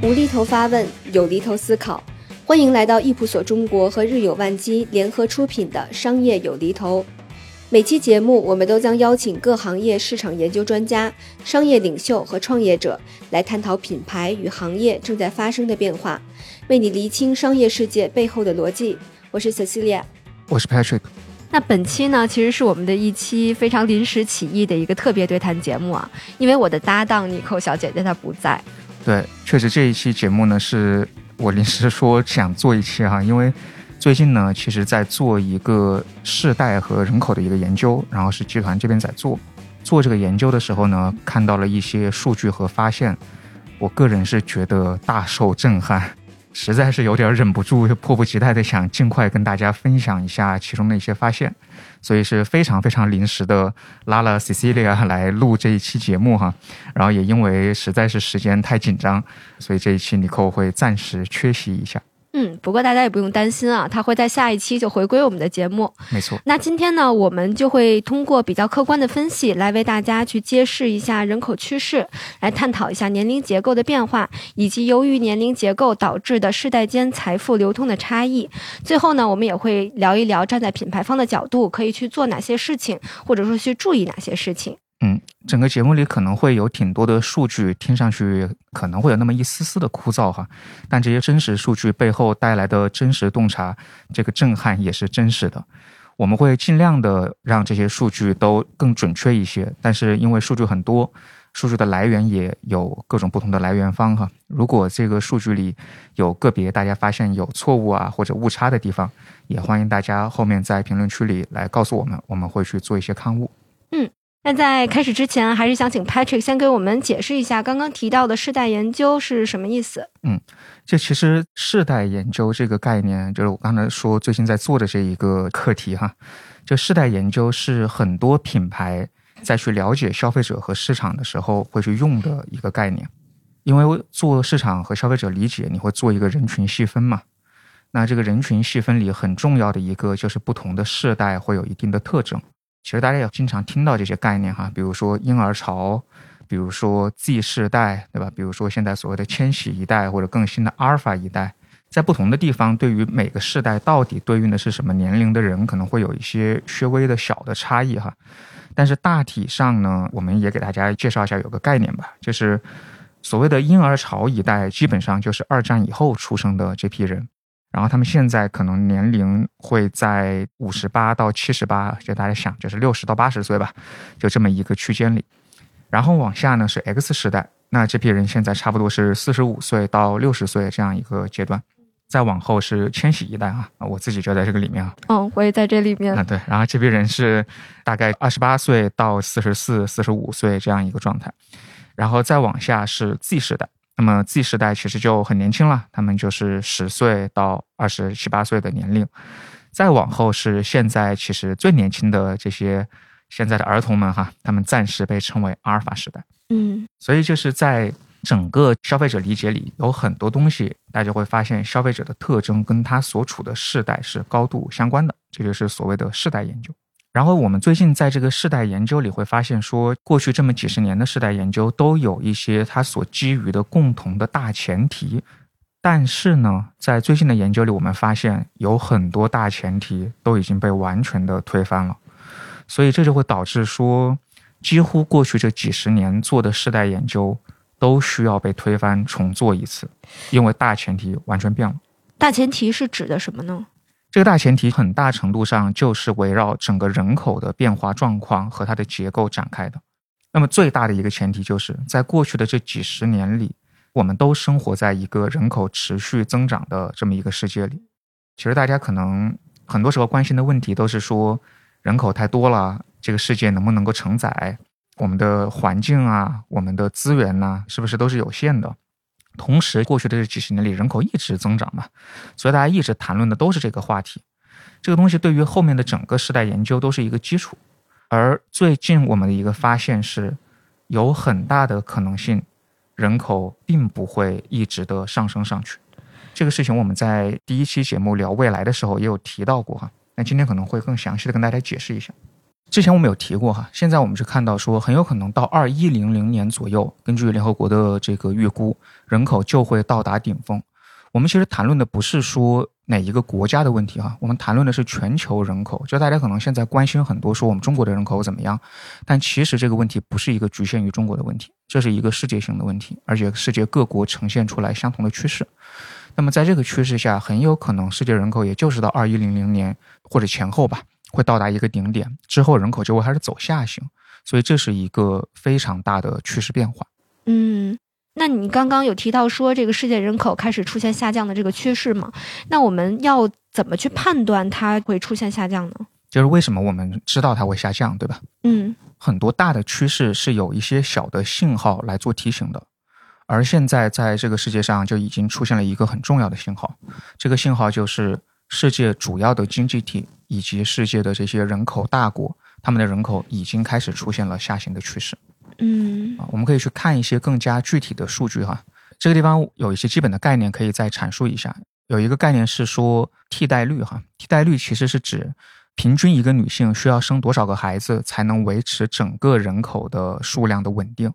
无厘头发问，有厘头思考。欢迎来到易普所中国和日有万机联合出品的《商业有厘头》。每期节目，我们都将邀请各行业市场研究专家、商业领袖和创业者来探讨品牌与行业正在发生的变化，为你厘清商业世界背后的逻辑。我是 Cecilia，我是 Patrick。那本期呢，其实是我们的一期非常临时起意的一个特别对谈节目啊，因为我的搭档妮蔻小姐姐她不在。对，确实这一期节目呢，是我临时说想做一期哈，因为最近呢，其实在做一个世代和人口的一个研究，然后是集团这边在做。做这个研究的时候呢，看到了一些数据和发现，我个人是觉得大受震撼。实在是有点忍不住，迫不及待的想尽快跟大家分享一下其中的一些发现，所以是非常非常临时的拉了 Cecilia 来录这一期节目哈，然后也因为实在是时间太紧张，所以这一期尼寇会暂时缺席一下。嗯，不过大家也不用担心啊，他会在下一期就回归我们的节目。没错。那今天呢，我们就会通过比较客观的分析，来为大家去揭示一下人口趋势，来探讨一下年龄结构的变化，以及由于年龄结构导致的世代间财富流通的差异。最后呢，我们也会聊一聊站在品牌方的角度可以去做哪些事情，或者说去注意哪些事情。嗯，整个节目里可能会有挺多的数据，听上去可能会有那么一丝丝的枯燥哈，但这些真实数据背后带来的真实洞察，这个震撼也是真实的。我们会尽量的让这些数据都更准确一些，但是因为数据很多，数据的来源也有各种不同的来源方哈。如果这个数据里有个别大家发现有错误啊或者误差的地方，也欢迎大家后面在评论区里来告诉我们，我们会去做一些刊物。嗯。那在开始之前，还是想请 Patrick 先给我们解释一下刚刚提到的世代研究是什么意思。嗯，这其实世代研究这个概念，就是我刚才说最近在做的这一个课题哈。就世代研究是很多品牌在去了解消费者和市场的时候会去用的一个概念。因为做市场和消费者理解，你会做一个人群细分嘛。那这个人群细分里很重要的一个就是不同的世代会有一定的特征。其实大家也经常听到这些概念哈，比如说婴儿潮，比如说 Z 世代，对吧？比如说现在所谓的千禧一代或者更新的阿尔法一代，在不同的地方，对于每个世代到底对应的是什么年龄的人，可能会有一些稍微的小的差异哈。但是大体上呢，我们也给大家介绍一下有个概念吧，就是所谓的婴儿潮一代，基本上就是二战以后出生的这批人。然后他们现在可能年龄会在五十八到七十八，就大家想就是六十到八十岁吧，就这么一个区间里。然后往下呢是 X 时代，那这批人现在差不多是四十五岁到六十岁这样一个阶段。再往后是千禧一代啊，我自己就在这个里面啊。嗯，我也在这里面。啊，对。然后这批人是大概二十八岁到四十四、四十五岁这样一个状态。然后再往下是 Z 时代。那么 Z 时代其实就很年轻了，他们就是十岁到二十七八岁的年龄，再往后是现在其实最年轻的这些现在的儿童们哈，他们暂时被称为阿尔法时代。嗯，所以就是在整个消费者理解里，有很多东西大家会发现，消费者的特征跟他所处的世代是高度相关的，这就是所谓的世代研究。然后我们最近在这个世代研究里会发现，说过去这么几十年的世代研究都有一些它所基于的共同的大前提，但是呢，在最近的研究里，我们发现有很多大前提都已经被完全的推翻了，所以这就会导致说，几乎过去这几十年做的世代研究都需要被推翻重做一次，因为大前提完全变了。大前提是指的什么呢？这个大前提很大程度上就是围绕整个人口的变化状况和它的结构展开的。那么最大的一个前提就是在过去的这几十年里，我们都生活在一个人口持续增长的这么一个世界里。其实大家可能很多时候关心的问题都是说，人口太多了，这个世界能不能够承载？我们的环境啊，我们的资源呢，是不是都是有限的？同时，过去的这几十年里，人口一直增长嘛，所以大家一直谈论的都是这个话题。这个东西对于后面的整个时代研究都是一个基础。而最近我们的一个发现是，有很大的可能性，人口并不会一直的上升上去。这个事情我们在第一期节目聊未来的时候也有提到过哈，那今天可能会更详细的跟大家解释一下。之前我们有提过哈，现在我们是看到说很有可能到二一零零年左右，根据联合国的这个预估，人口就会到达顶峰。我们其实谈论的不是说哪一个国家的问题哈，我们谈论的是全球人口。就大家可能现在关心很多说我们中国的人口怎么样，但其实这个问题不是一个局限于中国的问题，这是一个世界性的问题，而且世界各国呈现出来相同的趋势。那么在这个趋势下，很有可能世界人口也就是到二一零零年或者前后吧。会到达一个顶点之后，人口就会开始走下行，所以这是一个非常大的趋势变化。嗯，那你刚刚有提到说这个世界人口开始出现下降的这个趋势吗？那我们要怎么去判断它会出现下降呢？就是为什么我们知道它会下降，对吧？嗯，很多大的趋势是有一些小的信号来做提醒的，而现在在这个世界上就已经出现了一个很重要的信号，这个信号就是世界主要的经济体。以及世界的这些人口大国，他们的人口已经开始出现了下行的趋势。嗯，啊，我们可以去看一些更加具体的数据哈。这个地方有一些基本的概念可以再阐述一下。有一个概念是说替代率哈，替代率其实是指平均一个女性需要生多少个孩子才能维持整个人口的数量的稳定。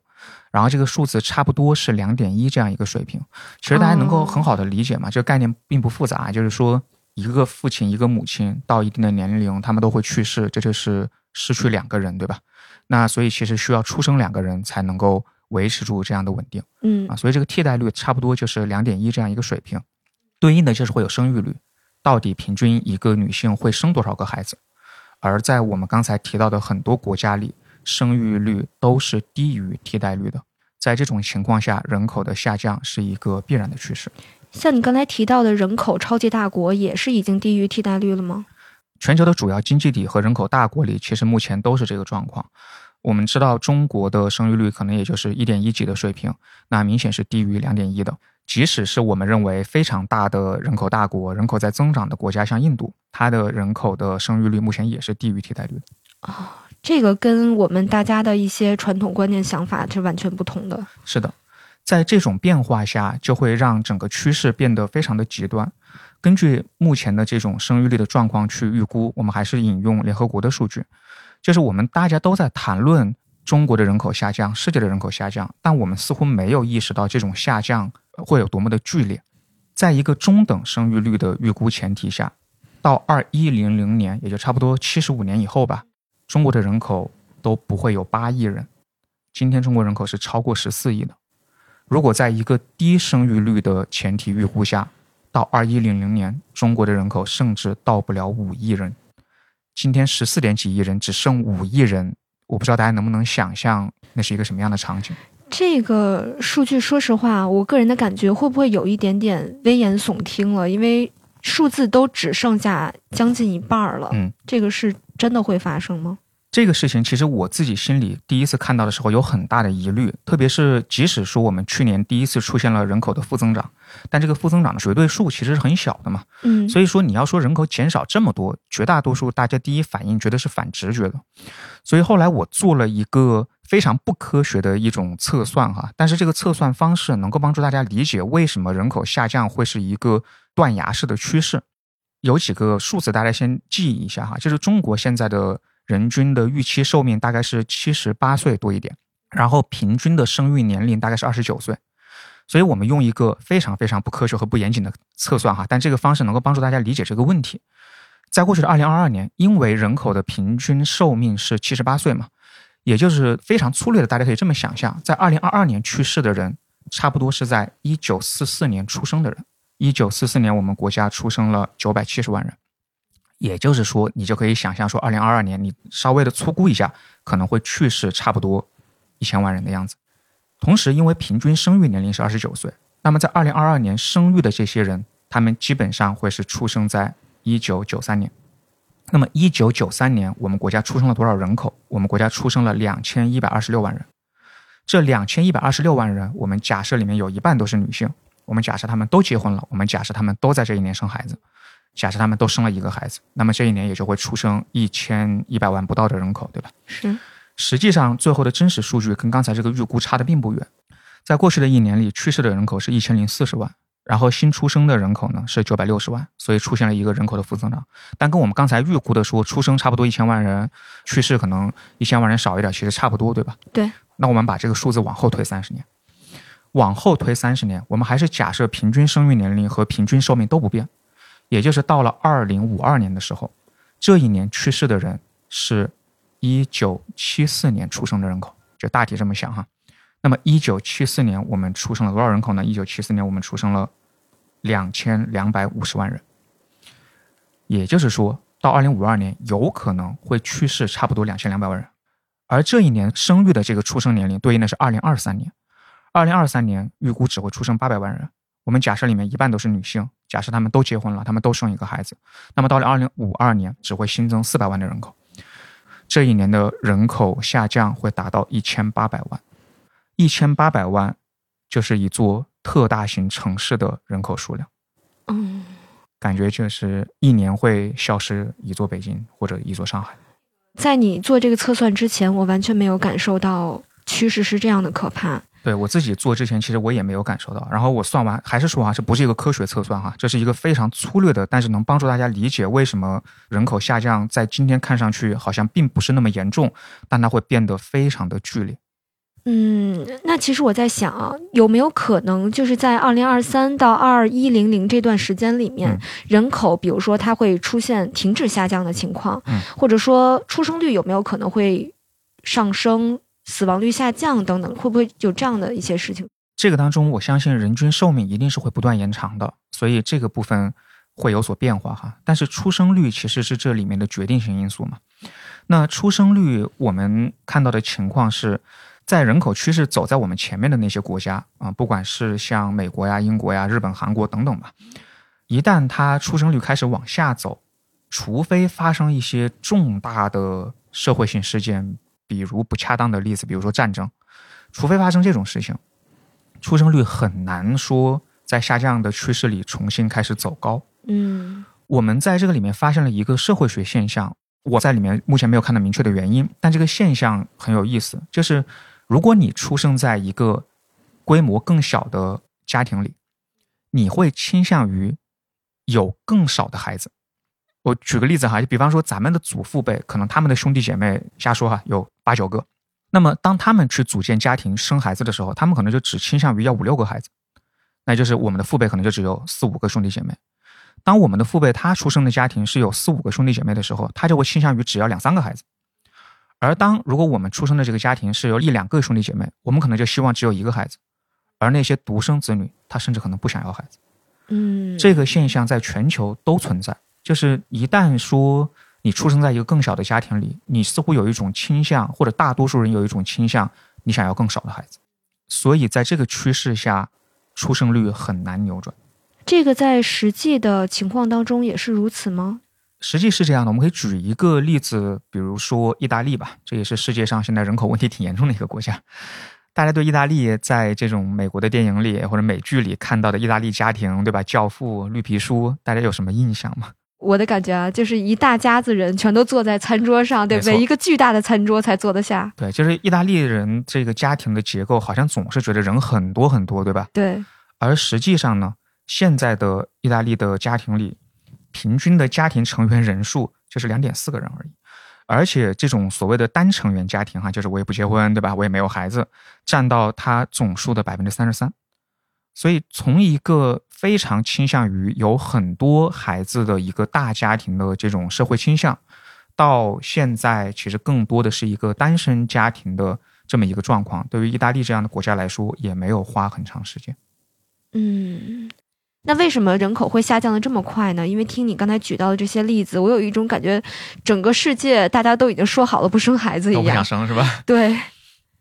然后这个数字差不多是两点一这样一个水平。其实大家能够很好的理解嘛，这个概念并不复杂，就是说。一个父亲，一个母亲，到一定的年龄，他们都会去世，这就是失去两个人，对吧？那所以其实需要出生两个人才能够维持住这样的稳定，嗯啊，所以这个替代率差不多就是两点一这样一个水平，对应的就是会有生育率，到底平均一个女性会生多少个孩子？而在我们刚才提到的很多国家里，生育率都是低于替代率的，在这种情况下，人口的下降是一个必然的趋势。像你刚才提到的人口超级大国，也是已经低于替代率了吗？全球的主要经济体和人口大国里，其实目前都是这个状况。我们知道中国的生育率可能也就是一点一几的水平，那明显是低于两点一的。即使是我们认为非常大的人口大国、人口在增长的国家，像印度，它的人口的生育率目前也是低于替代率的。哦，这个跟我们大家的一些传统观念想法是完全不同的。是的。在这种变化下，就会让整个趋势变得非常的极端。根据目前的这种生育率的状况去预估，我们还是引用联合国的数据，就是我们大家都在谈论中国的人口下降，世界的人口下降，但我们似乎没有意识到这种下降会有多么的剧烈。在一个中等生育率的预估前提下，到二一零零年，也就差不多七十五年以后吧，中国的人口都不会有八亿人。今天中国人口是超过十四亿的。如果在一个低生育率的前提预估下，到二一零零年，中国的人口甚至到不了五亿人。今天十四点几亿人，只剩五亿人，我不知道大家能不能想象那是一个什么样的场景。这个数据，说实话，我个人的感觉会不会有一点点危言耸听了？因为数字都只剩下将近一半了。嗯，这个是真的会发生吗？这个事情其实我自己心里第一次看到的时候有很大的疑虑，特别是即使说我们去年第一次出现了人口的负增长，但这个负增长的绝对数其实是很小的嘛。嗯，所以说你要说人口减少这么多，绝大多数大家第一反应觉得是反直觉的。所以后来我做了一个非常不科学的一种测算哈，但是这个测算方式能够帮助大家理解为什么人口下降会是一个断崖式的趋势。有几个数字大家先记一下哈，就是中国现在的。人均的预期寿命大概是七十八岁多一点，然后平均的生育年龄大概是二十九岁，所以我们用一个非常非常不科学和不严谨的测算哈，但这个方式能够帮助大家理解这个问题。在过去的二零二二年，因为人口的平均寿命是七十八岁嘛，也就是非常粗略的，大家可以这么想象，在二零二二年去世的人，差不多是在一九四四年出生的人。一九四四年，我们国家出生了九百七十万人。也就是说，你就可以想象说，二零二二年你稍微的粗估一下，可能会去世差不多一千万人的样子。同时，因为平均生育年龄是二十九岁，那么在二零二二年生育的这些人，他们基本上会是出生在一九九三年。那么一九九三年，我们国家出生了多少人口？我们国家出生了两千一百二十六万人。这两千一百二十六万人，我们假设里面有一半都是女性，我们假设他们都结婚了，我们假设他们都在这一年生孩子。假设他们都生了一个孩子，那么这一年也就会出生一千一百万不到的人口，对吧？是。实际上，最后的真实数据跟刚才这个预估差的并不远。在过去的一年里，去世的人口是一千零四十万，然后新出生的人口呢是九百六十万，所以出现了一个人口的负增长。但跟我们刚才预估的说出生差不多一千万人，去世可能一千万人少一点，其实差不多，对吧？对。那我们把这个数字往后推三十年，往后推三十年，我们还是假设平均生育年龄和平均寿命都不变，也就是到了二零五二年的时候，这一年去世的人是一九七四年出生的人口，就大体这么想哈。那么一九七四年我们出生了多少人口呢？一九七四年我们出生了两千两百五十万人，也就是说到二零五二年有可能会去世差不多两千两百万人。而这一年生育的这个出生年龄对应的是二零二三年，二零二三年预估只会出生八百万人。我们假设里面一半都是女性，假设他们都结婚了，他们都生一个孩子，那么到了二零五二年只会新增四百万的人口，这一年的人口下降会达到一千八百万，一千八百万就是一座特大型城市的人口数量。嗯，感觉就是一年会消失一座北京或者一座上海。在你做这个测算之前，我完全没有感受到趋势是这样的可怕。对我自己做之前，其实我也没有感受到。然后我算完，还是说啊，这不是一个科学测算哈，这是一个非常粗略的，但是能帮助大家理解为什么人口下降在今天看上去好像并不是那么严重，但它会变得非常的剧烈。嗯，那其实我在想啊，有没有可能就是在二零二三到二一零零这段时间里面，人口比如说它会出现停止下降的情况，或者说出生率有没有可能会上升，死亡率下降等等，会不会有这样的一些事情？这个当中，我相信人均寿命一定是会不断延长的，所以这个部分会有所变化哈。但是出生率其实是这里面的决定性因素嘛。那出生率我们看到的情况是。在人口趋势走在我们前面的那些国家啊，不管是像美国呀、英国呀、日本、韩国等等吧，一旦它出生率开始往下走，除非发生一些重大的社会性事件，比如不恰当的例子，比如说战争，除非发生这种事情，出生率很难说在下降的趋势里重新开始走高。嗯，我们在这个里面发现了一个社会学现象，我在里面目前没有看到明确的原因，但这个现象很有意思，就是。如果你出生在一个规模更小的家庭里，你会倾向于有更少的孩子。我举个例子哈，就比方说咱们的祖父辈，可能他们的兄弟姐妹，瞎说哈，有八九个。那么当他们去组建家庭、生孩子的时候，他们可能就只倾向于要五六个孩子。那就是我们的父辈可能就只有四五个兄弟姐妹。当我们的父辈他出生的家庭是有四五个兄弟姐妹的时候，他就会倾向于只要两三个孩子。而当如果我们出生的这个家庭是有一两个兄弟姐妹，我们可能就希望只有一个孩子，而那些独生子女，他甚至可能不想要孩子。嗯，这个现象在全球都存在，就是一旦说你出生在一个更小的家庭里，你似乎有一种倾向，或者大多数人有一种倾向，你想要更少的孩子。所以在这个趋势下，出生率很难扭转。这个在实际的情况当中也是如此吗？实际是这样的，我们可以举一个例子，比如说意大利吧，这也是世界上现在人口问题挺严重的一个国家。大家对意大利在这种美国的电影里或者美剧里看到的意大利家庭，对吧？教父、绿皮书，大家有什么印象吗？我的感觉啊，就是一大家子人全都坐在餐桌上，对，围一个巨大的餐桌才坐得下。对，就是意大利人这个家庭的结构，好像总是觉得人很多很多，对吧？对。而实际上呢，现在的意大利的家庭里。平均的家庭成员人数就是两点四个人而已，而且这种所谓的单成员家庭哈，就是我也不结婚，对吧？我也没有孩子，占到他总数的百分之三十三。所以从一个非常倾向于有很多孩子的一个大家庭的这种社会倾向，到现在其实更多的是一个单身家庭的这么一个状况。对于意大利这样的国家来说，也没有花很长时间。嗯。那为什么人口会下降的这么快呢？因为听你刚才举到的这些例子，我有一种感觉，整个世界大家都已经说好了不生孩子一样，都不想生是吧？对，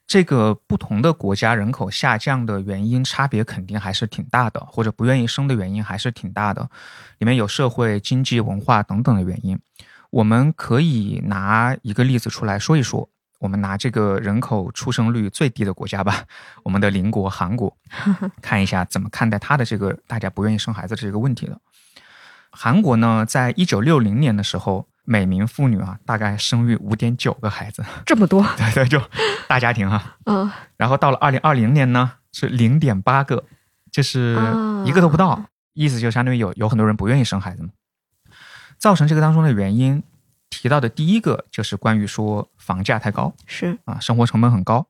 这个不同的国家人口下降的原因差别肯定还是挺大的，或者不愿意生的原因还是挺大的，里面有社会、经济、文化等等的原因。我们可以拿一个例子出来说一说。我们拿这个人口出生率最低的国家吧，我们的邻国韩国，看一下怎么看待他的这个大家不愿意生孩子这个问题的。韩国呢，在一九六零年的时候，每名妇女啊，大概生育五点九个孩子，这么多？对对，就大家庭哈。嗯。然后到了二零二零年呢，是零点八个，就是啊一个都不到，意思就相当于有有很多人不愿意生孩子嘛。造成这个当中的原因，提到的第一个就是关于说房价太高是啊，生活成本很高。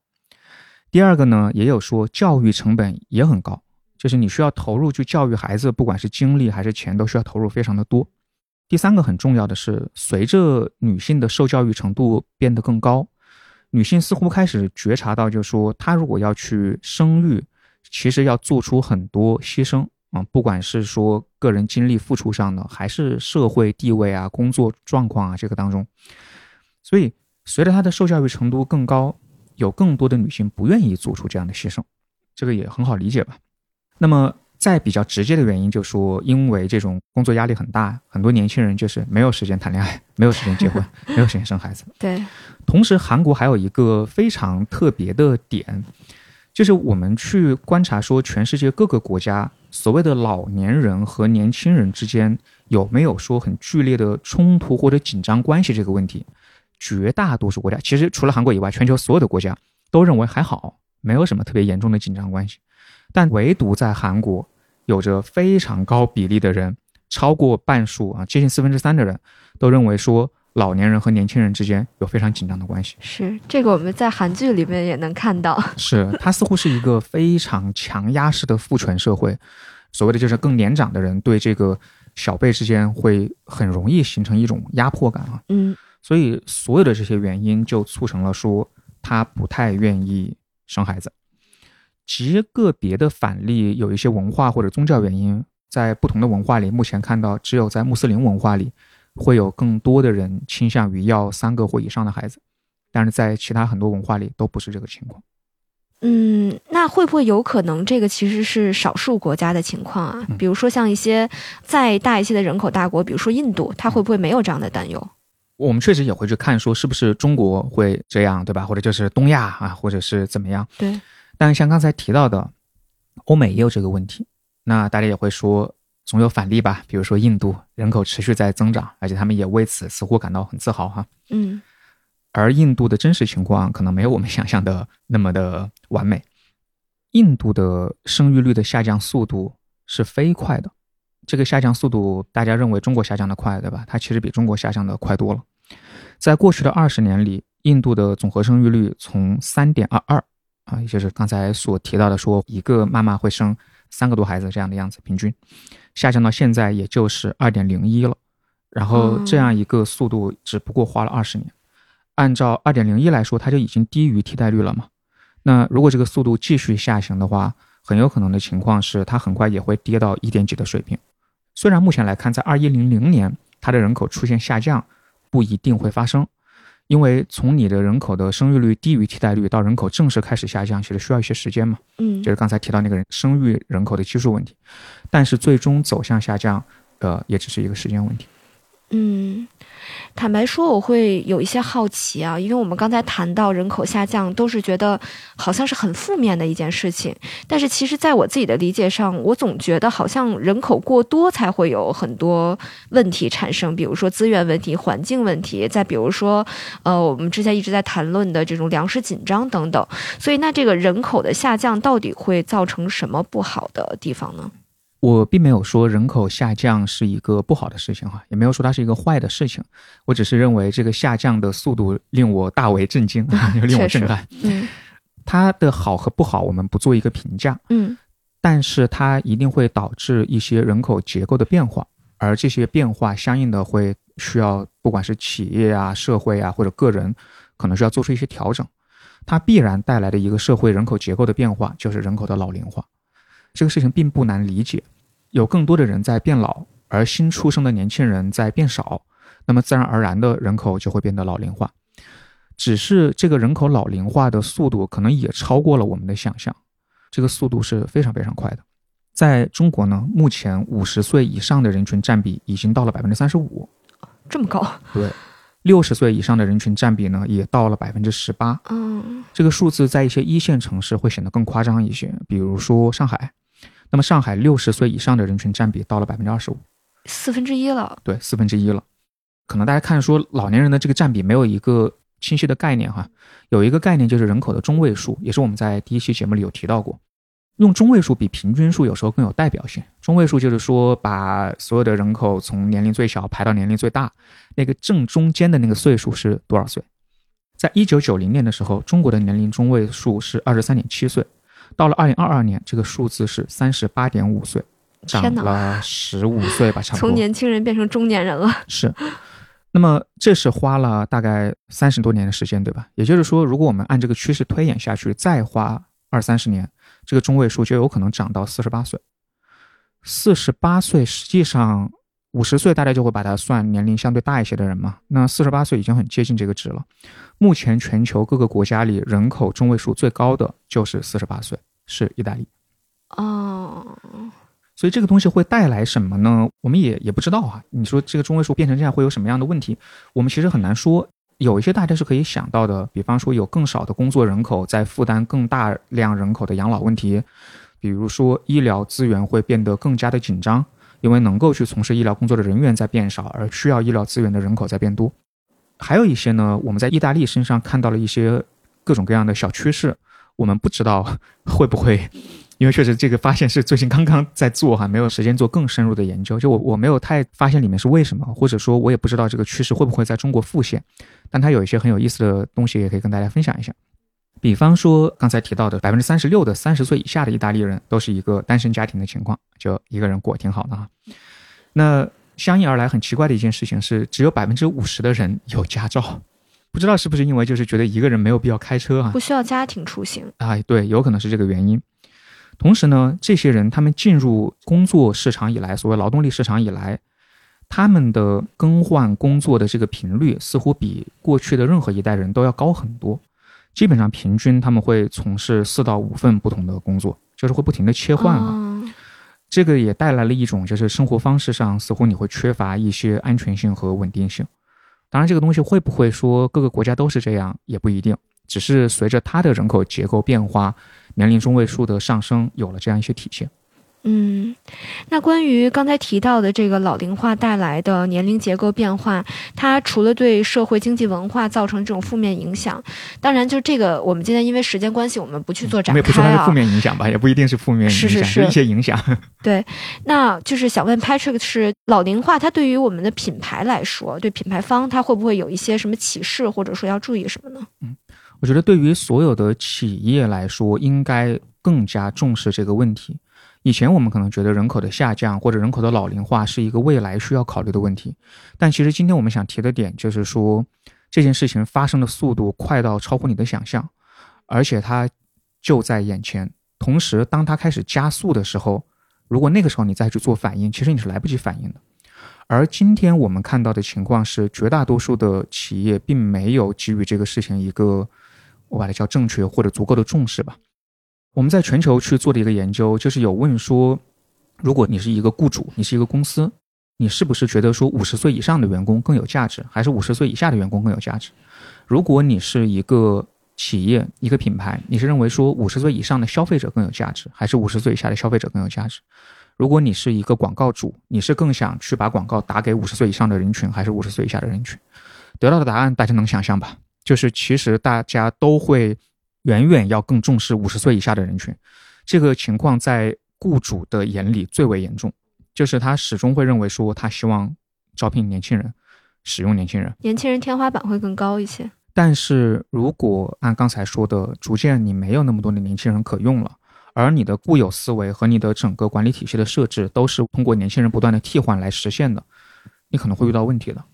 第二个呢，也有说教育成本也很高，就是你需要投入去教育孩子，不管是精力还是钱，都需要投入非常的多。第三个很重要的是，随着女性的受教育程度变得更高，女性似乎开始觉察到，就是说，她如果要去生育，其实要做出很多牺牲啊、不管是说个人精力付出上的，还是社会地位啊、工作状况啊这个当中。所以，随着她的受教育程度更高，有更多的女性不愿意做出这样的牺牲，这个也很好理解吧。那么，再比较直接的原因，就说因为这种工作压力很大，很多年轻人就是没有时间谈恋爱，没有时间结婚，没有时间生孩子。对，同时，韩国还有一个非常特别的点，就是我们去观察说，全世界各个国家所谓的老年人和年轻人之间有没有说很剧烈的冲突或者紧张关系这个问题，绝大多数国家，其实除了韩国以外，全球所有的国家都认为还好，没有什么特别严重的紧张关系。但唯独在韩国，有着非常高比例的人，超过半数啊，接近四分之三的人，都认为说老年人和年轻人之间有非常紧张的关系。是这个我们在韩剧里面也能看到。是，它似乎是一个非常强压式的父权社会，所谓的就是更年长的人对这个小辈之间会很容易形成一种压迫感啊。嗯所以所有的这些原因就促成了说他不太愿意生孩子。极个别的反例有一些文化或者宗教原因，在不同的文化里，目前看到只有在穆斯林文化里会有更多的人倾向于要三个或以上的孩子，但是在其他很多文化里都不是这个情况。嗯，那会不会有可能这个其实是少数国家的情况啊？嗯比如说像一些再大一些的人口大国，比如说印度，它会不会没有这样的担忧？我们确实也会去看说是不是中国会这样，对吧？或者就是东亚啊，或者是怎么样？对，但像刚才提到的，欧美也有这个问题。那大家也会说，总有反例吧？比如说印度人口持续在增长，而且他们也为此似乎感到很自豪哈。嗯而印度的真实情况可能没有我们想象的那么的完美。印度的生育率的下降速度是飞快的，这个下降速度大家认为中国下降的快，对吧？它其实比中国下降的快多了。在过去的二十年里，印度的总和生育率从三点二二啊，也就是刚才所提到的说一个妈妈会生三个多孩子这样的样子，平均下降到现在也就是二点零一了。然后这样一个速度只不过花了二十年。按照二点零一来说，它就已经低于替代率了嘛。那如果这个速度继续下行的话，很有可能的情况是它很快也会跌到一点几的水平。虽然目前来看，在二一零零年它的人口出现下降不一定会发生，因为从你的人口的生育率低于替代率到人口正式开始下降，其实需要一些时间嘛。嗯就是刚才提到那个人生育人口的基数问题，但是最终走向下降，呃，也只是一个时间问题。嗯，坦白说，我会有一些好奇啊，因为我们刚才谈到人口下降，都是觉得好像是很负面的一件事情。但是其实，在我自己的理解上，我总觉得好像人口过多才会有很多问题产生，比如说资源问题、环境问题，再比如说，呃，我们之前一直在谈论的这种粮食紧张等等。所以，那这个人口的下降到底会造成什么不好的地方呢？我并没有说人口下降是一个不好的事情哈，也没有说它是一个坏的事情，我只是认为这个下降的速度令我大为震惊，令我震撼。嗯它的好和不好，我们不做一个评价，嗯但是它一定会导致一些人口结构的变化，而这些变化相应的会需要，不管是企业啊、社会啊或者个人，可能需要做出一些调整。它必然带来的一个社会人口结构的变化，就是人口的老龄化。这个事情并不难理解，有更多的人在变老，而新出生的年轻人在变少，那么自然而然的人口就会变得老龄化。只是这个人口老龄化的速度可能也超过了我们的想象，这个速度是非常非常快的。在中国呢，目前五十岁以上的人群占比已经到了百分之三十五，这么高？对，六十岁以上的人群占比呢也到了百分之十八。嗯这个数字在一些一线城市会显得更夸张一些，比如说上海。那么上海六十岁以上的人群占比到了百分之二十五，四分之一了。对，四分之一了。可能大家看说老年人的这个占比没有一个清晰的概念哈，有一个概念就是人口的中位数，也是我们在第一期节目里有提到过。用中位数比平均数有时候更有代表性。中位数就是说，把所有的人口从年龄最小排到年龄最大，那个正中间的那个岁数是多少岁？在一九九零年的时候，中国的年龄中位数是二十三点七岁，到了二零二二年，这个数字是三十八点五岁，长了十五岁吧，差不多。从年轻人变成中年人了。是。那么这是花了大概三十多年的时间，对吧？也就是说，如果我们按这个趋势推演下去，再花二三十年。这个中位数就有可能涨到四十八岁，四十八岁实际上五十岁大家就会把它算年龄相对大一些的人嘛。那四十八岁已经很接近这个值了。目前全球各个国家里人口中位数最高的就是四十八岁，是意大利。哦，所以这个东西会带来什么呢？我们也也不知道啊。你说这个中位数变成这样会有什么样的问题？我们其实很难说。有一些大家是可以想到的，比方说有更少的工作人口在负担更大量人口的养老问题，比如说医疗资源会变得更加的紧张，因为能够去从事医疗工作的人员在变少，而需要医疗资源的人口在变多。还有一些呢，我们在意大利身上看到了一些各种各样的小趋势，我们不知道 会不会。因为确实这个发现是最近刚刚在做哈，没有时间做更深入的研究。就我我没有太发现里面是为什么，或者说我也不知道这个趋势会不会在中国复现。但它有一些很有意思的东西，也可以跟大家分享一下。比方说刚才提到的百分之三十六的三十岁以下的意大利人都是一个单身家庭的情况，就一个人过挺好的哈。那相应而来很奇怪的一件事情是，只有百分之五十的人有驾照，不知道是不是因为就是觉得一个人没有必要开车啊，不需要家庭出行啊？对，有可能是这个原因。同时呢，这些人他们进入工作市场以来，所谓劳动力市场以来，他们的更换工作的这个频率似乎比过去的任何一代人都要高很多。基本上平均他们会从事四到五份不同的工作，就是会不停的切换嘛。这个也带来了一种就是生活方式上似乎你会缺乏一些安全性和稳定性。当然，这个东西会不会说各个国家都是这样也不一定，只是随着它的人口结构变化。年龄中位数的上升有了这样一些体现。嗯，那关于刚才提到的这个老龄化带来的年龄结构变化，它除了对社会经济文化造成这种负面影响，当然就这个我们今天因为时间关系，我们不去做展开啊。也不说它是负面影响吧，也不一定是负面影响，是是是一些影响。对，那就是想问 Patrick，是老龄化它对于我们的品牌来说，对品牌方它会不会有一些什么启示，或者说要注意什么呢？嗯。我觉得对于所有的企业来说，应该更加重视这个问题。以前我们可能觉得人口的下降或者人口的老龄化是一个未来需要考虑的问题，但其实今天我们想提的点就是说，这件事情发生的速度快到超乎你的想象，而且它就在眼前。同时，当它开始加速的时候，如果那个时候你再去做反应，其实你是来不及反应的。而今天我们看到的情况是，绝大多数的企业并没有给予这个事情一个。我把它叫正确或者足够的重视吧。我们在全球去做的一个研究，就是有问说，如果你是一个雇主，你是一个公司，你是不是觉得说五十岁以上的员工更有价值，还是五十岁以下的员工更有价值？如果你是一个企业、一个品牌，你是认为说五十岁以上的消费者更有价值，还是五十岁以下的消费者更有价值？如果你是一个广告主，你是更想去把广告打给五十岁以上的人群，还是五十岁以下的人群？得到的答案大家能想象吧？就是其实大家都会远远要更重视五十岁以下的人群，这个情况在雇主的眼里最为严重，就是他始终会认为说他希望招聘年轻人，使用年轻人，年轻人天花板会更高一些。但是如果按刚才说的，逐渐你没有那么多的年轻人可用了，而你的固有思维和你的整个管理体系的设置都是通过年轻人不断的替换来实现的，你可能会遇到问题的。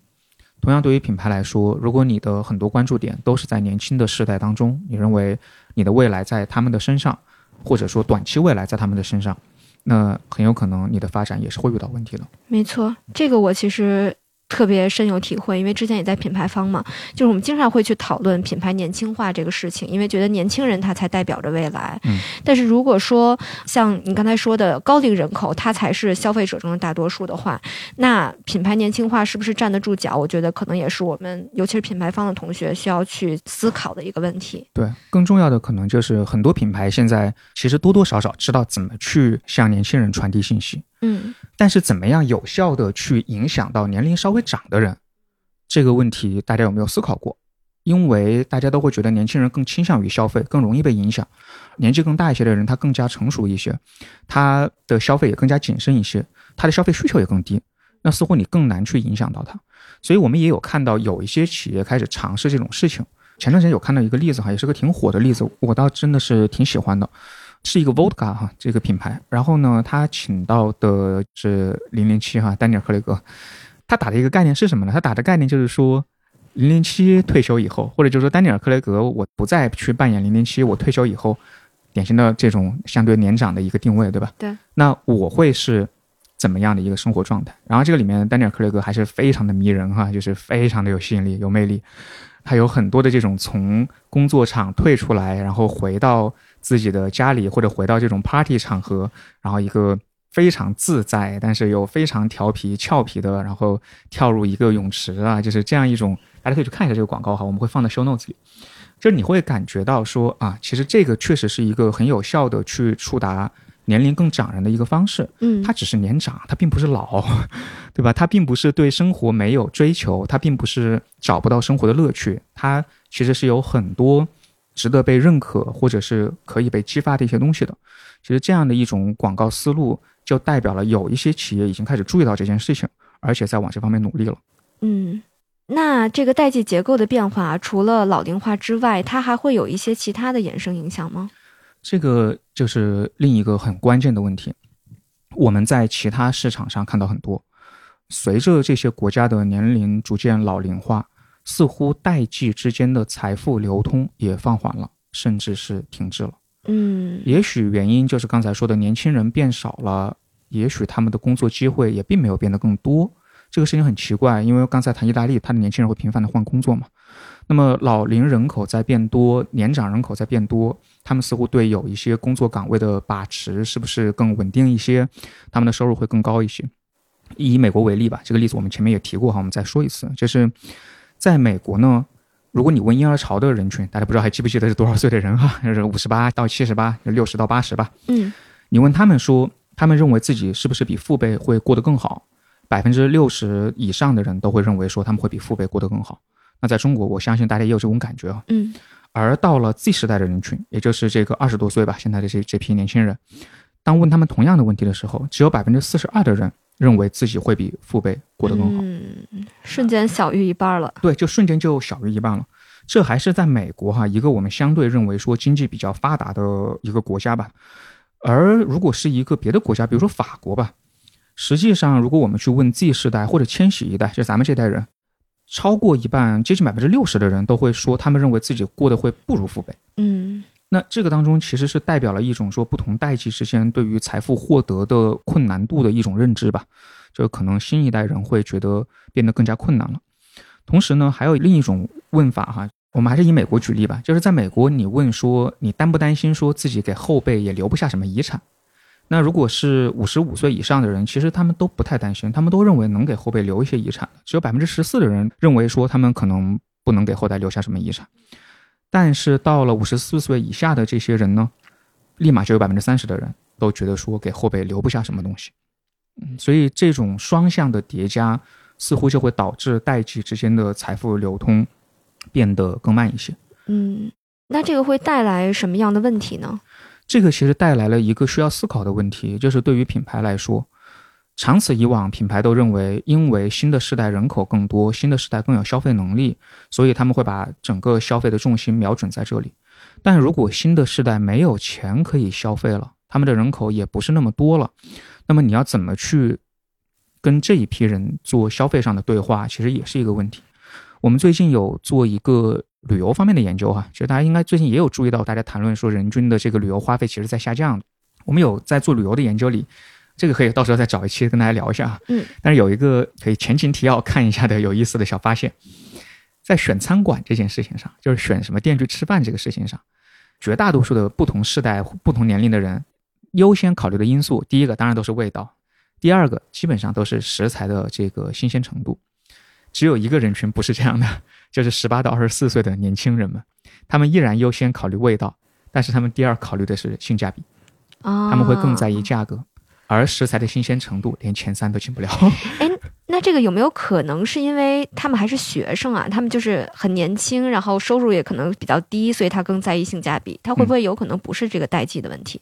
同样，对于品牌来说，如果你的很多关注点都是在年轻的世代当中，你认为你的未来在他们的身上，或者说短期未来在他们的身上，那很有可能你的发展也是会遇到问题的。没错，这个我其实。特别深有体会，因为之前也在品牌方嘛，就是我们经常会去讨论品牌年轻化这个事情，因为觉得年轻人他才代表着未来。嗯，但是如果说像你刚才说的高龄人口，他才是消费者中的大多数的话，那品牌年轻化是不是站得住脚？我觉得可能也是我们，尤其是品牌方的同学需要去思考的一个问题。对，更重要的可能就是很多品牌现在其实多多少少知道怎么去向年轻人传递信息。嗯，但是怎么样有效的去影响到年龄稍微长的人，这个问题大家有没有思考过？因为大家都会觉得年轻人更倾向于消费，更容易被影响。年纪更大一些的人，他更加成熟一些，他的消费也更加谨慎一些，他的消费需求也更低。那似乎你更难去影响到他。所以我们也有看到有一些企业开始尝试这种事情。前段时间有看到一个例子哈，也是个挺火的例子，我倒真的是挺喜欢的，是一个 Vodka 哈这个品牌。然后呢，他请到的是零零七哈丹尼尔克雷格，他打的一个概念是什么呢？他打的概念就是说。零零七退休以后，或者就是说丹尼尔·克雷格，我不再去扮演零零七，我退休以后，典型的这种相对年长的一个定位，对吧？对。那我会是怎么样的一个生活状态？然后这个里面，丹尼尔·克雷格还是非常的迷人哈，就是非常的有吸引力、有魅力。他有很多的这种从工作场退出来，然后回到自己的家里，或者回到这种 party 场合，然后一个。非常自在，但是又非常调皮俏皮的，然后跳入一个泳池啊，就是这样一种，大家可以去看一下这个广告哈，我们会放在 show notes 里。就是你会感觉到说啊，其实这个确实是一个很有效的去触达年龄更长人的一个方式。嗯，他只是年长，他并不是老，对吧？他并不是对生活没有追求，他并不是找不到生活的乐趣，他其实是有很多值得被认可或者是可以被激发的一些东西的。其实这样的一种广告思路。就代表了有一些企业已经开始注意到这件事情，而且在往这方面努力了。嗯，那这个代际结构的变化，除了老龄化之外，它还会有一些其他的衍生影响吗？这个就是另一个很关键的问题。我们在其他市场上看到很多，随着这些国家的年龄逐渐老龄化，似乎代际之间的财富流通也放缓了，甚至是停滞了。嗯，也许原因就是刚才说的年轻人变少了，也许他们的工作机会也并没有变得更多。这个事情很奇怪，因为刚才谈意大利，他的年轻人会频繁的换工作嘛。那么老龄人口在变多，年长人口在变多，他们似乎对有一些工作岗位的把持是不是更稳定一些？他们的收入会更高一些。以美国为例吧，这个例子我们前面也提过哈，我们再说一次，就是在美国呢。如果你问婴儿潮的人群，大家不知道还记不记得是多少岁的人哈？就是五十八到七十八，六十到八十吧。嗯，你问他们说，他们认为自己是不是比父辈会过得更好？百分之六十以上的人都会认为说他们会比父辈过得更好。那在中国，我相信大家也有这种感觉啊。嗯。而到了 Z 时代的人群，也就是这个二十多岁吧，现在的这这批年轻人，当问他们同样的问题的时候，只有百分之四十二的人认为自己会比父辈过得更好。嗯，瞬间小于一半了。对，就瞬间就小于一半了。这还是在美国哈，一个我们相对认为说经济比较发达的一个国家吧。而如果是一个别的国家，比如说法国吧，实际上如果我们去问 Z 世代或者千禧一代，就咱们这代人，超过一半，接近百分之六十的人都会说，他们认为自己过得会不如父辈。嗯，那这个当中其实是代表了一种说不同代际之间对于财富获得的困难度的一种认知吧。就可能新一代人会觉得变得更加困难了。同时呢，还有另一种问法哈，我们还是以美国举例吧。就是在美国，你问说你担不担心说自己给后辈也留不下什么遗产？那如果是五十五岁以上的人，其实他们都不太担心，他们都认为能给后辈留一些遗产。只有百分之十四的人认为说他们可能不能给后代留下什么遗产。但是到了五十四岁以下的这些人呢，立马就有百分之三十的人都觉得说给后辈留不下什么东西。嗯，所以这种双向的叠加。似乎就会导致代际之间的财富流通变得更慢一些。嗯，那这个会带来什么样的问题呢？这个其实带来了一个需要思考的问题，就是对于品牌来说，长此以往，品牌都认为，因为新的世代人口更多，新的世代更有消费能力，所以他们会把整个消费的重心瞄准在这里。但如果新的世代没有钱可以消费了，他们的人口也不是那么多了，那么你要怎么去？跟这一批人做消费上的对话，其实也是一个问题。我们最近有做一个旅游方面的研究哈，其实大家应该最近也有注意到，大家谈论说人均的这个旅游花费其实在下降。我们有在做旅游的研究里，这个可以到时候再找一期跟大家聊一下。嗯，但是有一个可以前情提要看一下的有意思的小发现，在选餐馆这件事情上，就是选什么店去吃饭这个事情上，绝大多数的不同世代、不同年龄的人优先考虑的因素，第一个当然都是味道。第二个基本上都是食材的这个新鲜程度，只有一个人群不是这样的，就是十八到二十四岁的年轻人们，他们依然优先考虑味道，但是他们第二考虑的是性价比，他们会更在意价格，而食材的新鲜程度连前三都进不了。哎，那这个有没有可能是因为他们还是学生啊？他们就是很年轻，然后收入也可能比较低，所以他更在意性价比。他会不会有可能不是这个代际的问题？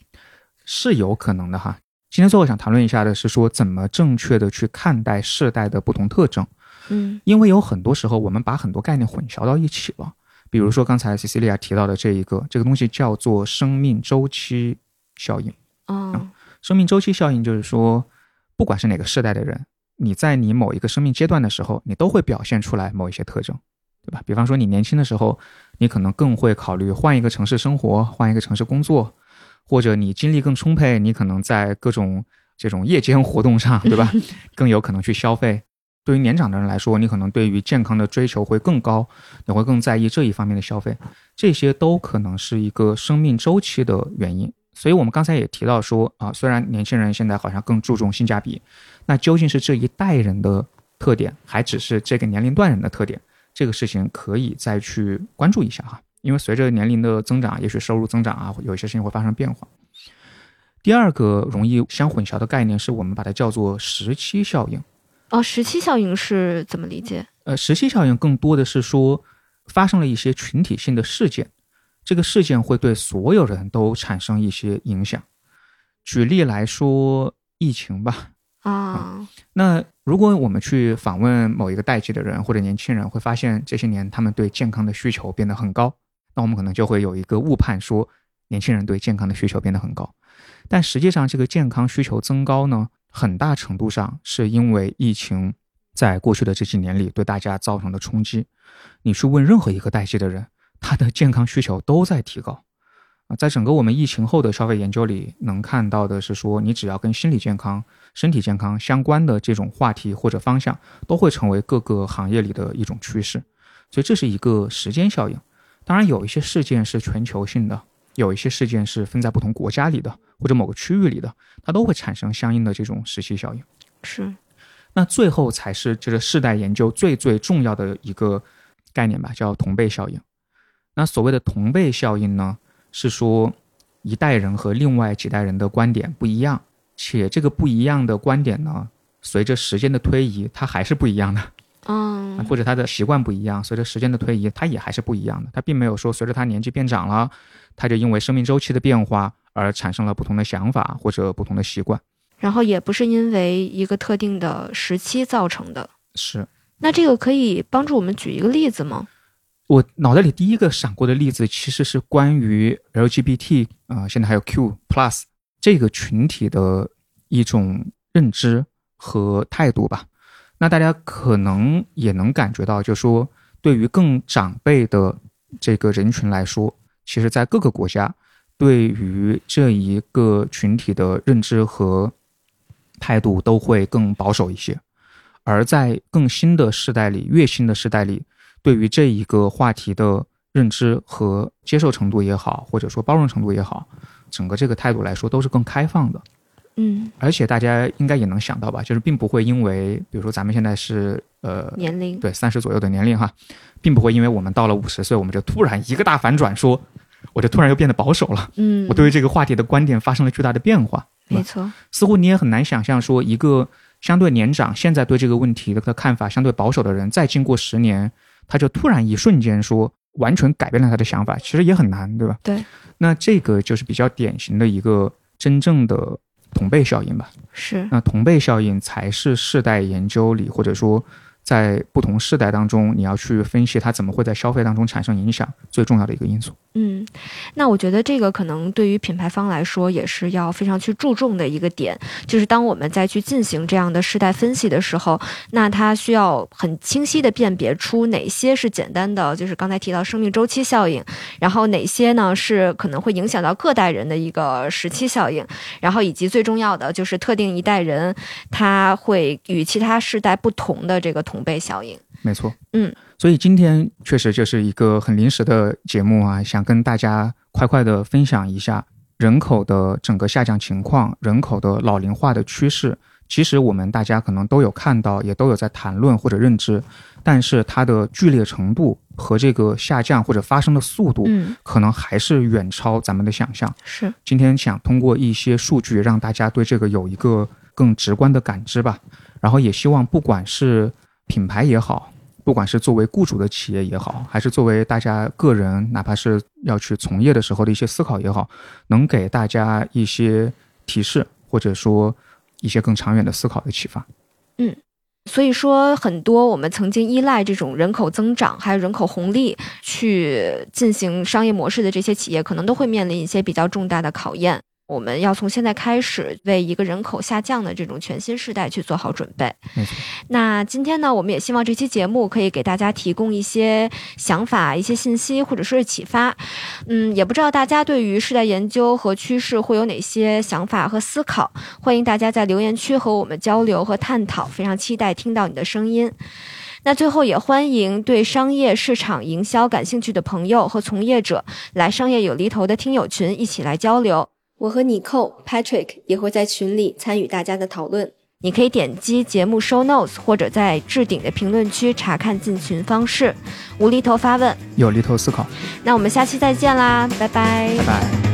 是有可能的哈。今天最后想谈论一下的是说，怎么正确的去看待世代的不同特征。嗯，因为有很多时候我们把很多概念混淆到一起了。比如说刚才 Cecilia 提到的这一个，这个东西叫做生命周期效应。哦，生命周期效应就是说，不管是哪个世代的人，你在你某一个生命阶段的时候，你都会表现出来某一些特征，对吧？比方说你年轻的时候，你可能更会考虑换一个城市生活，换一个城市工作，或者你精力更充沛，你可能在各种这种夜间活动上，对吧？更有可能去消费。对于年长的人来说，你可能对于健康的追求会更高，你会更在意这一方面的消费，这些都可能是一个生命周期的原因。所以我们刚才也提到说啊，虽然年轻人现在好像更注重性价比，那究竟是这一代人的特点，还只是这个年龄段人的特点？这个事情可以再去关注一下哈，因为随着年龄的增长，也许收入增长啊，有一些事情会发生变化。第二个容易相混淆的概念是我们把它叫做时期效应。哦，时期效应是怎么理解？呃，时期效应更多的是说，发生了一些群体性的事件，这个事件会对所有人都产生一些影响。举例来说，疫情吧。啊，那如果我们去访问某一个代际的人或者年轻人，会发现这些年他们对健康的需求变得很高，那我们可能就会有一个误判，说年轻人对健康的需求变得很高。但实际上，这个健康需求增高呢？很大程度上是因为疫情在过去的这几年里对大家造成的冲击。你去问任何一个代际的人，他的健康需求都在提高。啊，在整个我们疫情后的消费研究里，能看到的是说，你只要跟心理健康、身体健康相关的这种话题或者方向，都会成为各个行业里的一种趋势。所以这是一个时间效应。当然，有一些事件是全球性的。有一些事件是分在不同国家里的，或者某个区域里的，它都会产生相应的这种时期效应。是，那最后才是这个世代研究最最重要的一个概念吧，叫同辈效应。那所谓的同辈效应呢，是说一代人和另外几代人的观点不一样，且这个不一样的观点呢，随着时间的推移，它还是不一样的。嗯，或者他的习惯不一样，随着时间的推移，他也还是不一样的。他并没有说随着他年纪变长了。他就因为生命周期的变化而产生了不同的想法或者不同的习惯，然后也不是因为一个特定的时期造成的。是，那这个可以帮助我们举一个例子吗？我脑袋里第一个闪过的例子其实是关于 LGBT 啊，现在还有 Q Plus 这个群体的一种认知和态度吧。那大家可能也能感觉到，就说对于更长辈的这个人群来说。其实，在各个国家，对于这一个群体的认知和态度都会更保守一些；而在更新的时代里，越新的时代里，对于这一个话题的认知和接受程度也好，或者说包容程度也好，整个这个态度来说都是更开放的。嗯，而且大家应该也能想到吧，就是并不会因为，比如说咱们现在是呃年龄对三十左右的年龄哈，并不会因为我们到了五十岁，我们就突然一个大反转说。我就突然又变得保守了，嗯，我对于这个话题的观点发生了巨大的变化，没错。似乎你也很难想象说，一个相对年长、现在对这个问题的看法相对保守的人，再经过十年，他就突然一瞬间说完全改变了他的想法，其实也很难，对吧？对。那这个就是比较典型的一个真正的同辈效应吧？是。那同辈效应才是世代研究里，或者说。在不同世代当中，你要去分析它怎么会在消费当中产生影响，最重要的一个因素。嗯，那我觉得这个可能对于品牌方来说也是要非常去注重的一个点，就是当我们再去进行这样的世代分析的时候，那它需要很清晰的辨别出哪些是简单的，就是刚才提到生命周期效应，然后哪些呢是可能会影响到各代人的一个时期效应，然后以及最重要的就是特定一代人他会与其他世代不同的这个同辈效应。没错，嗯，所以今天确实就是一个很临时的节目啊，想跟大家快快的分享一下人口的整个下降情况，人口的老龄化的趋势。其实我们大家可能都有看到，也都有在谈论或者认知，但是它的剧烈程度和这个下降或者发生的速度，嗯，可能还是远超咱们的想象。是，今天想通过一些数据让大家对这个有一个。更直观的感知吧。然后也希望不管是品牌也好，不管是作为雇主的企业也好，还是作为大家个人，哪怕是要去从业的时候的一些思考也好，能给大家一些提示，或者说一些更长远的思考的启发。嗯。所以说，很多我们曾经依赖这种人口增长还有人口红利去进行商业模式的这些企业，可能都会面临一些比较重大的考验。我们要从现在开始为一个人口下降的这种全新时代去做好准备。那今天呢，我们也希望这期节目可以给大家提供一些想法、一些信息，或者说是启发。嗯，也不知道大家对于世代研究和趋势会有哪些想法和思考？欢迎大家在留言区和我们交流和探讨。非常期待听到你的声音。那最后也欢迎对商业市场营销感兴趣的朋友和从业者来商业有厘头的听友群一起来交流。我和你寇 Patrick 也会在群里参与大家的讨论。你可以点击节目 show notes，或者在置顶的评论区查看进群方式。无厘头发问，有厘头思考。那我们下期再见啦，拜拜，拜拜。